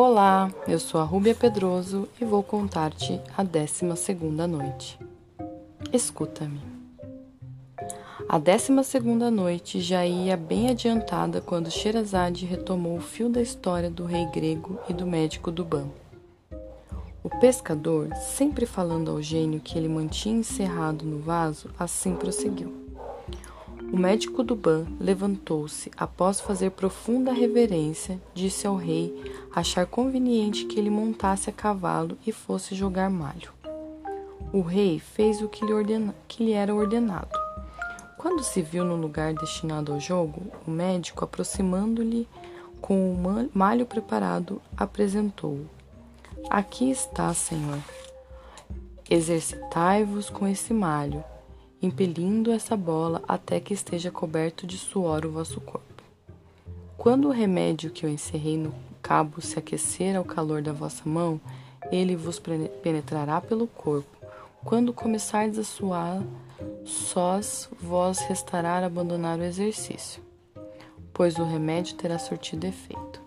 Olá, eu sou a Rúbia Pedroso e vou contar-te a décima segunda noite. Escuta-me. A décima segunda noite já ia bem adiantada quando Sherazade retomou o fio da história do rei grego e do médico do Ban. O pescador, sempre falando ao gênio que ele mantinha encerrado no vaso, assim prosseguiu. O médico do Ban levantou-se após fazer profunda reverência, disse ao rei achar conveniente que ele montasse a cavalo e fosse jogar malho. O rei fez o que lhe, ordena, que lhe era ordenado. Quando se viu no lugar destinado ao jogo, o médico, aproximando-lhe com o malho preparado, apresentou-o. Aqui está, senhor. Exercitai-vos com esse malho impelindo essa bola até que esteja coberto de suor o vosso corpo. Quando o remédio que eu encerrei no cabo se aquecer ao calor da vossa mão, ele vos penetrará pelo corpo. Quando começardes a suar, sós vós restará abandonar o exercício, pois o remédio terá surtido efeito.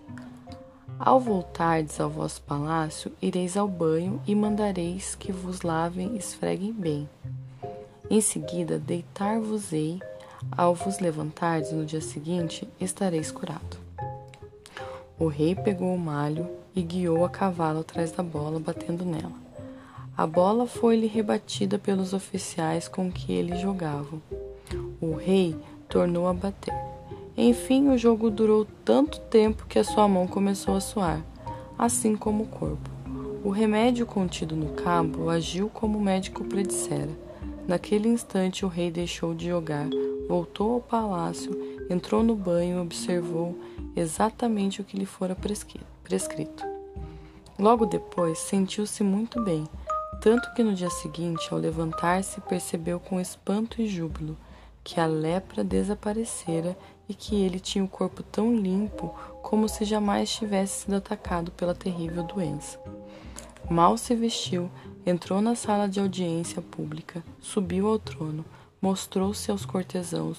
Ao voltardes ao vosso palácio, ireis ao banho e mandareis que vos lavem e esfreguem bem em seguida, deitar-vos-ei, ao vos levantardes no dia seguinte, estareis curado. O rei pegou o malho e guiou a cavalo atrás da bola, batendo nela. A bola foi-lhe rebatida pelos oficiais com que ele jogava. O rei tornou a bater. Enfim, o jogo durou tanto tempo que a sua mão começou a suar, assim como o corpo. O remédio contido no cabo agiu como o médico predissera Naquele instante, o rei deixou de jogar, voltou ao palácio, entrou no banho e observou exatamente o que lhe fora prescrito. Logo depois, sentiu-se muito bem, tanto que no dia seguinte, ao levantar-se, percebeu com espanto e júbilo que a lepra desaparecera e que ele tinha o corpo tão limpo como se jamais tivesse sido atacado pela terrível doença. Mal se vestiu, Entrou na sala de audiência pública, subiu ao trono, mostrou-se aos cortesãos,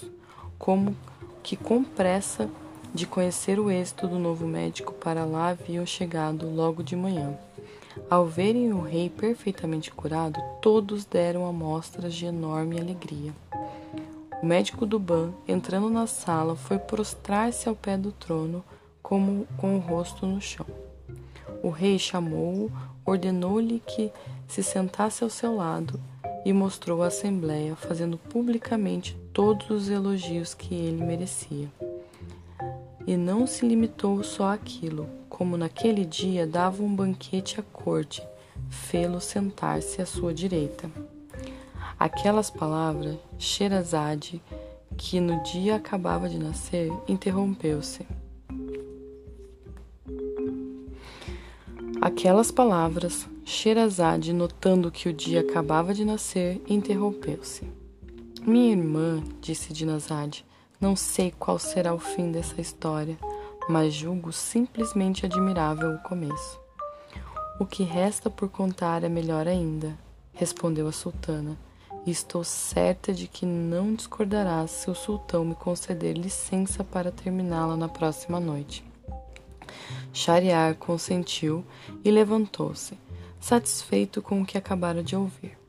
como que com pressa de conhecer o êxito do novo médico para lá haviam chegado logo de manhã. Ao verem o rei perfeitamente curado, todos deram amostras de enorme alegria. O médico do Ban, entrando na sala, foi prostrar-se ao pé do trono, como com o rosto no chão. O rei chamou-o, ordenou-lhe que se sentasse ao seu lado e mostrou à Assembleia, fazendo publicamente todos os elogios que ele merecia. E não se limitou só àquilo, como naquele dia dava um banquete à corte, fê-lo sentar-se à sua direita. Aquelas palavras, Sherazade, que no dia acabava de nascer, interrompeu-se. Aquelas palavras, Sherazade, notando que o dia acabava de nascer, interrompeu-se. Minha irmã, disse Dinazade, não sei qual será o fim dessa história, mas julgo simplesmente admirável o começo. O que resta por contar é melhor ainda, respondeu a sultana, e estou certa de que não discordarás se o sultão me conceder licença para terminá-la na próxima noite. Shariar consentiu e levantou-se, satisfeito com o que acabara de ouvir.